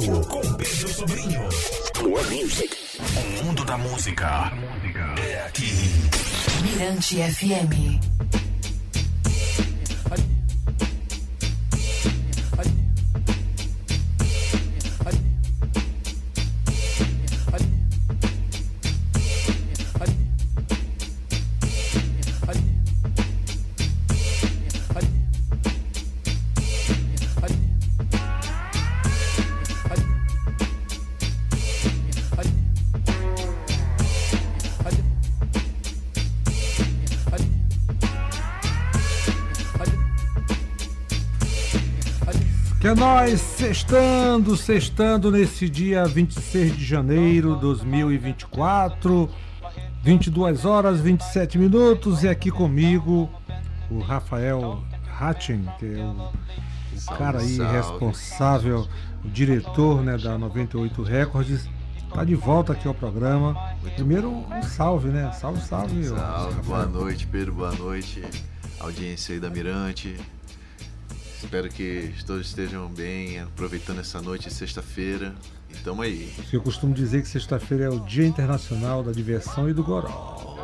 com Pedro Sobrinho. More music. O mundo da música é aqui. Mirante FM. É nós, sextando, sextando nesse dia 26 de janeiro de 2024, 22 horas 27 minutos, e aqui comigo o Rafael Hatchen, que é o, o cara aí responsável, o diretor né, da 98 Records, tá de volta aqui ao programa. Primeiro um salve, né? Salve, salve. Salve, boa noite, Pedro, boa noite. Audiência aí da Mirante. Espero que todos estejam bem, aproveitando essa noite de sexta-feira. E tamo aí. Eu costumo dizer que sexta-feira é o Dia Internacional da Diversão e do Goró.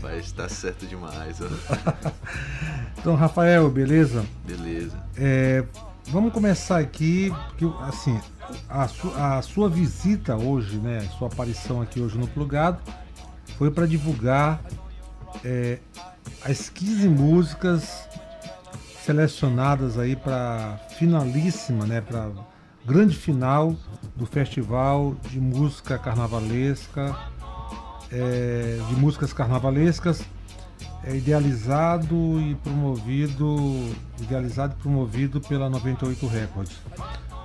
Vai estar certo demais, ó. Então, Rafael, beleza? Beleza. É, vamos começar aqui, porque assim, a, su- a sua visita hoje, né, a sua aparição aqui hoje no Plugado, foi para divulgar é, as 15 músicas selecionadas aí para finalíssima, né, para grande final do Festival de Música Carnavalesca, é, de músicas carnavalescas é idealizado e promovido, idealizado e promovido pela 98 Records.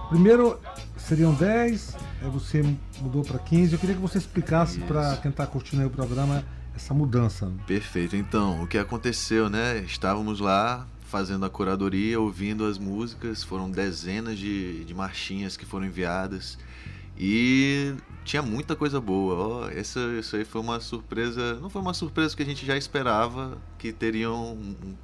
Primeiro seriam 10, aí você mudou para 15. Eu queria que você explicasse para quem está curtindo aí o programa essa mudança. Perfeito. Então, o que aconteceu, né? Estávamos lá fazendo a curadoria, ouvindo as músicas, foram dezenas de, de marchinhas que foram enviadas. E tinha muita coisa boa. Ó, essa, isso aí foi uma surpresa, não foi uma surpresa que a gente já esperava que teriam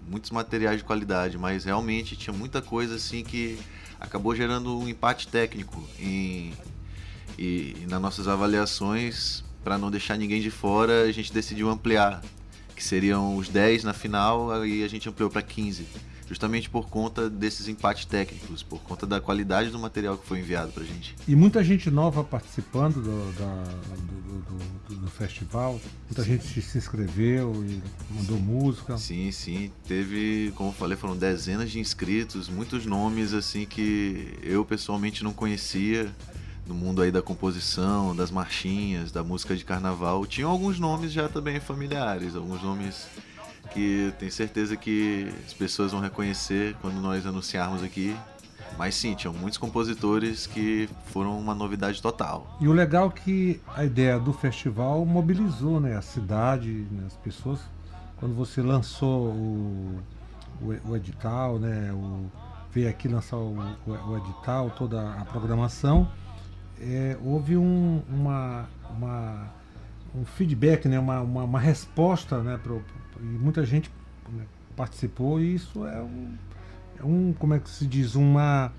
muitos materiais de qualidade, mas realmente tinha muita coisa assim que acabou gerando um empate técnico em, e, e nas nossas avaliações, para não deixar ninguém de fora, a gente decidiu ampliar, que seriam os 10 na final, aí a gente ampliou para 15, justamente por conta desses empates técnicos, por conta da qualidade do material que foi enviado pra gente. E muita gente nova participando do, da- do- do- do- festival, muita gente se inscreveu e mandou música. Sim, sim, teve, como eu falei, foram dezenas de inscritos, muitos nomes assim que eu pessoalmente não conhecia no mundo aí da composição, das marchinhas, da música de carnaval. Tinham alguns nomes já também familiares, alguns nomes que tenho certeza que as pessoas vão reconhecer quando nós anunciarmos aqui. Mas sim, tinham muitos compositores que foram uma novidade total. E o legal é que a ideia do festival mobilizou né, a cidade, né, as pessoas. Quando você lançou o, o, o edital, né, o, veio aqui lançar o, o, o edital, toda a programação, é, houve um, uma, uma- um feedback, né, uma, uma, uma resposta, né, pro, pro- e muita gente né, participou e isso é um, é um, como é que se diz, uma,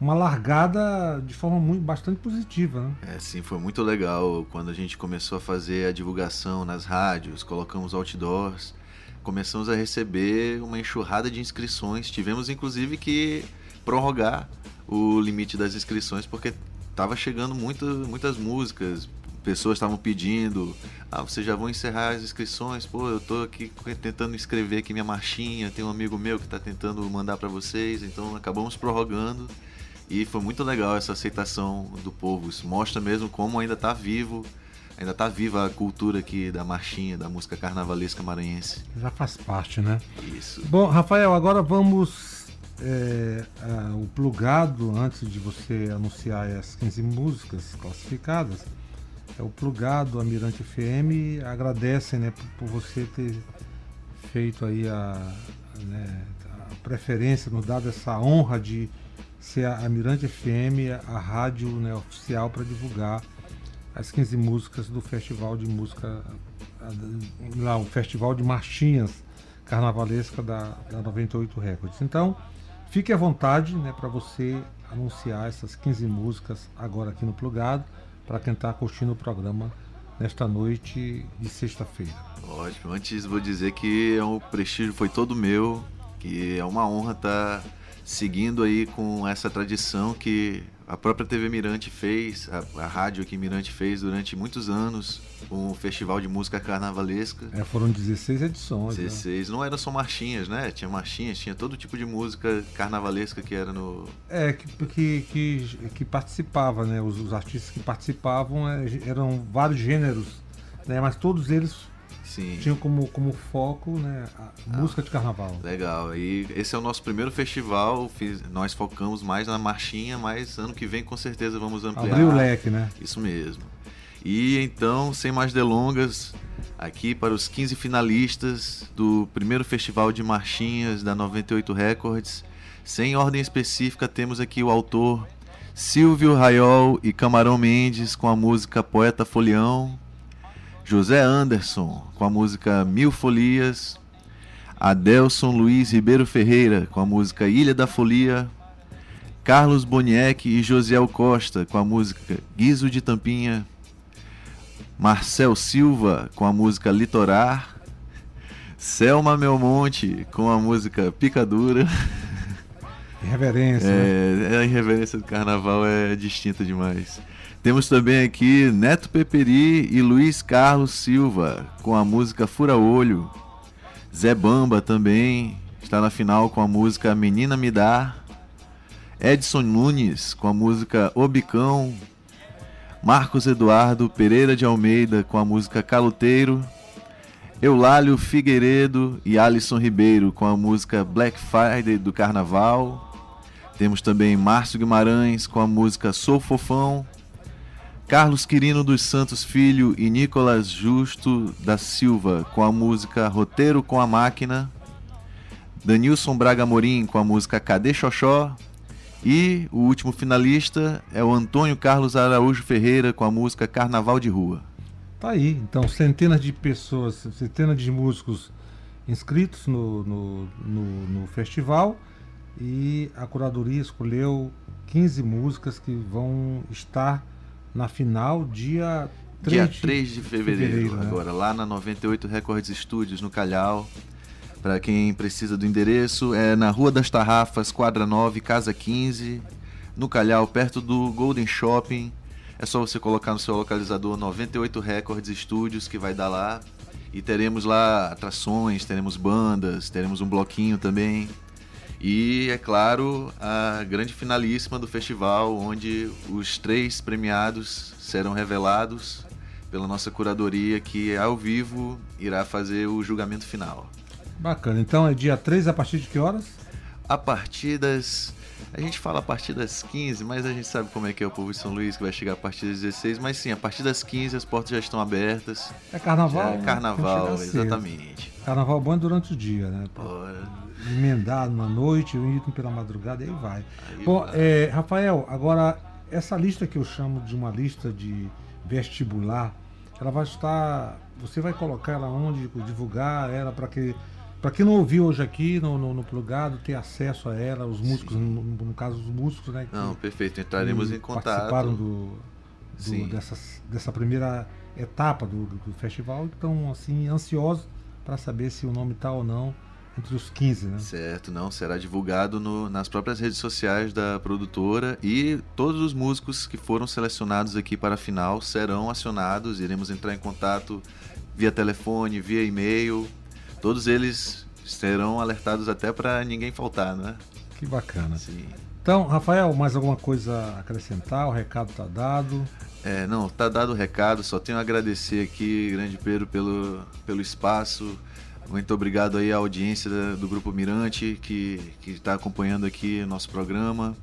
uma largada de forma muito, bastante positiva, né? É, sim, foi muito legal quando a gente começou a fazer a divulgação nas rádios, colocamos outdoors, começamos a receber uma enxurrada de inscrições. Tivemos inclusive que prorrogar o limite das inscrições porque estava chegando muito, muitas músicas, pessoas estavam pedindo, ah, vocês já vão encerrar as inscrições, pô, eu tô aqui tentando escrever aqui minha marchinha, tem um amigo meu que está tentando mandar para vocês, então acabamos prorrogando. E foi muito legal essa aceitação do povo. Isso mostra mesmo como ainda está vivo, ainda está viva a cultura aqui da marchinha, da música carnavalesca maranhense. Já faz parte, né? Isso. Bom, Rafael, agora vamos é, o plugado, antes de você anunciar as 15 músicas classificadas, é o plugado, a Mirante FM agradece né, por, por você ter feito aí a, né, a preferência, nos dado essa honra de ser a, a Mirante FM, a rádio né, oficial para divulgar as 15 músicas do Festival de Música, lá, o Festival de Marchinhas Carnavalesca da, da 98 Records. Então, fique à vontade né, para você anunciar essas 15 músicas agora aqui no Plugado, para quem está curtindo o programa nesta noite de sexta-feira. Ótimo. Antes vou dizer que é um prestígio foi todo meu, que é uma honra estar tá seguindo aí com essa tradição que a própria TV Mirante fez, a, a rádio aqui Mirante fez durante muitos anos, um festival de música carnavalesca. É, foram 16 edições. 16. Né? Não eram só marchinhas, né? Tinha marchinhas, tinha todo tipo de música carnavalesca que era no. É, que, que, que, que participava, né? Os, os artistas que participavam é, eram vários gêneros, né? Mas todos eles Sim. tinham como, como foco né, a ah, música de carnaval. Legal. E esse é o nosso primeiro festival. Fiz, nós focamos mais na marchinha, mas ano que vem com certeza vamos ampliar. Abrir o leque, né? Isso mesmo. E então, sem mais delongas, aqui para os 15 finalistas do primeiro festival de marchinhas da 98 Records. Sem ordem específica, temos aqui o autor Silvio Raiol e Camarão Mendes com a música Poeta Folião, José Anderson com a música Mil Folias, Adelson Luiz Ribeiro Ferreira com a música Ilha da Folia, Carlos Boniek e Josiel Costa com a música Guizo de Tampinha, Marcel Silva com a música Litorar, Selma Melmonte com a música Picadura. Irreverência. É, né? a irreverência do carnaval é distinta demais. Temos também aqui Neto Peperi e Luiz Carlos Silva com a música Fura Olho. Zé Bamba também está na final com a música Menina Me Dá. Edson Nunes com a música Obicão. Marcos Eduardo Pereira de Almeida com a música Caluteiro. Eulálio Figueiredo e Alisson Ribeiro com a música Black Friday do Carnaval. Temos também Márcio Guimarães com a música Sou Fofão. Carlos Quirino dos Santos Filho e Nicolas Justo da Silva com a música Roteiro com a Máquina, Danilson Braga Morim com a música Cadê Xoxó e o último finalista é o Antônio Carlos Araújo Ferreira com a música Carnaval de Rua. Tá aí, então centenas de pessoas, centenas de músicos inscritos no, no, no, no festival e a curadoria escolheu 15 músicas que vão estar na final, dia 3 dia 3 de fevereiro, fevereiro né? agora, lá na 98 Records Studios, no Calhau. Para quem precisa do endereço, é na Rua das Tarrafas, quadra 9, casa 15, no Calhau, perto do Golden Shopping. É só você colocar no seu localizador 98 Records Studios que vai dar lá. E teremos lá atrações, teremos bandas, teremos um bloquinho também. E, é claro, a grande finalíssima do festival, onde os três premiados serão revelados pela nossa curadoria, que ao vivo irá fazer o julgamento final. Bacana. Então é dia 3 a partir de que horas? A partir das. A gente fala a partir das 15, mas a gente sabe como é que é o povo de São Luís, que vai chegar a partir das 16. Mas sim, a partir das 15 as portas já estão abertas. É carnaval? é carnaval, exatamente. Carnaval bom é durante o dia, né? Pô, emendado na noite, o item pela madrugada, e aí vai. Aí Bom, vai. É, Rafael, agora, essa lista que eu chamo de uma lista de vestibular, ela vai estar. Você vai colocar ela onde? Divulgar ela para que. Para quem não ouviu hoje aqui no, no, no, plugado, ter acesso a ela, os músicos, no, no, caso os músicos, né? não, perfeito, entraremos em contato. Participaram do, do dessas, dessa primeira etapa do, do, do festival, estão assim, ansiosos para saber se o nome está ou não entre os 15, né? Certo, não, será divulgado no, nas próprias redes sociais da produtora e todos os músicos que foram selecionados aqui para a final serão acionados, iremos entrar em contato via telefone, via e-mail, todos eles serão alertados até para ninguém faltar, né? Que bacana. Sim. Então, Rafael, mais alguma coisa a acrescentar? O recado está dado? É, não, está dado o recado, só tenho a agradecer aqui, grande Pedro, pelo, pelo espaço, muito obrigado aí à audiência do Grupo Mirante que está acompanhando aqui nosso programa.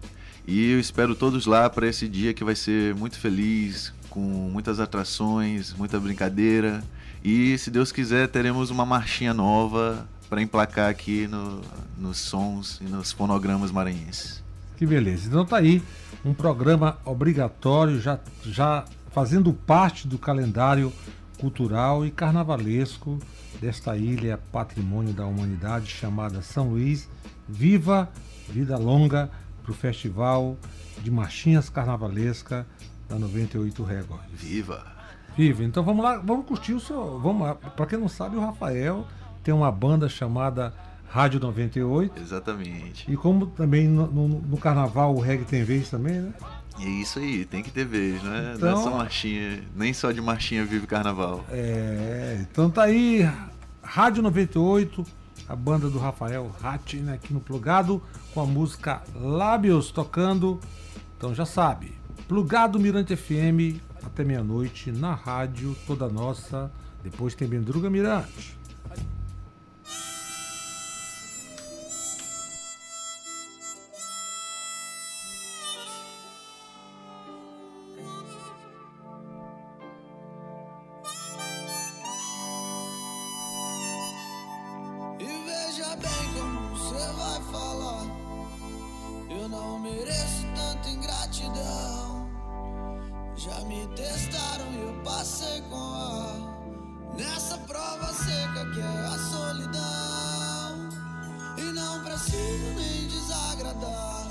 E eu espero todos lá para esse dia que vai ser muito feliz, com muitas atrações, muita brincadeira. E se Deus quiser, teremos uma marchinha nova para emplacar aqui no, nos sons e nos fonogramas maranhenses. Que beleza. Então tá aí um programa obrigatório, já, já fazendo parte do calendário cultural e carnavalesco desta ilha patrimônio da humanidade chamada São Luís. Viva, vida longa para o Festival de Marchinhas Carnavalesca da 98 Records. Viva! Viva! Então vamos lá, vamos curtir o seu. Vamos. Para quem não sabe, o Rafael tem uma banda chamada Rádio 98. Exatamente. E como também no, no, no carnaval o reggae tem vez também, né? É isso aí, tem que ter vez, né? Então- Não é só marchinha, nem só de marchinha vive carnaval. É, então tá aí, Rádio 98, a banda do Rafael Hatin aqui no Plugado, com a música Lábios tocando. Então já sabe, Plugado Mirante FM, até meia-noite, na rádio toda nossa. Depois tem Bendruga Mirante. Eu não mereço tanta ingratidão. Já me testaram e eu passei com ar. Nessa prova seca que é a solidão. E não preciso nem desagradar.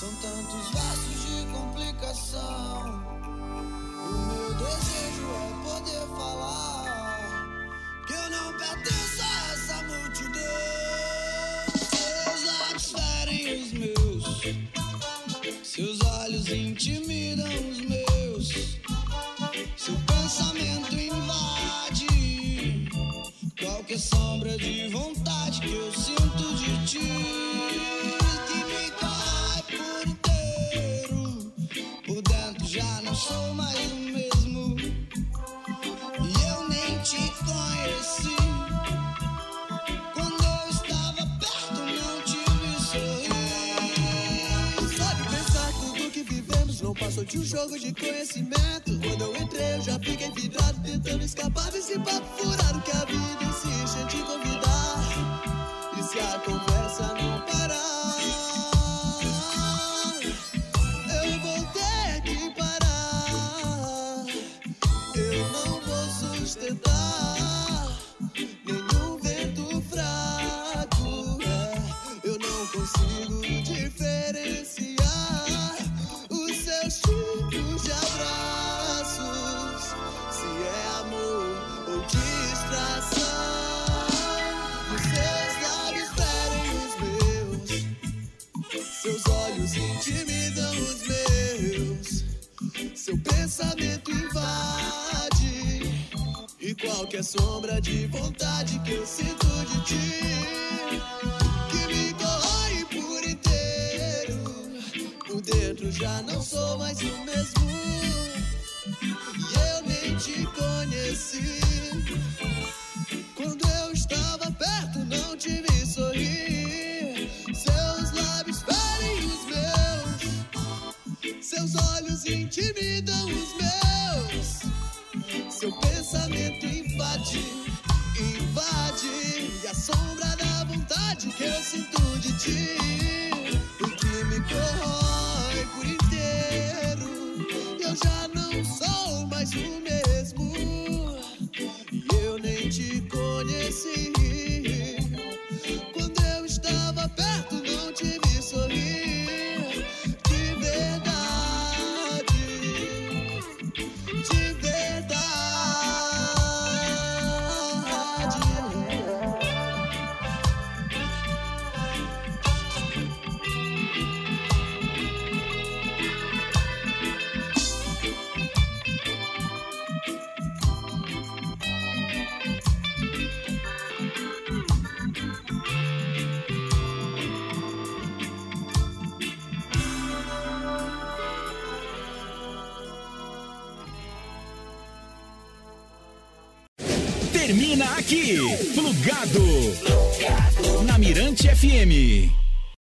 São tantos versos de complicação. Sou mais o mesmo. E eu nem te conheci. Quando eu estava perto, não te vi sorrir. Sabe pensar tudo que vivemos não passou de um jogo de conhecimento. Quando eu entrei, eu já fiquei vidrado, tentando escapar desse papo sombra de vontade que eu sinto de ti. Que me corrói por inteiro. Por dentro já não sou mais o mesmo. Sou mais Termina aqui, Plugado. Na Mirante FM.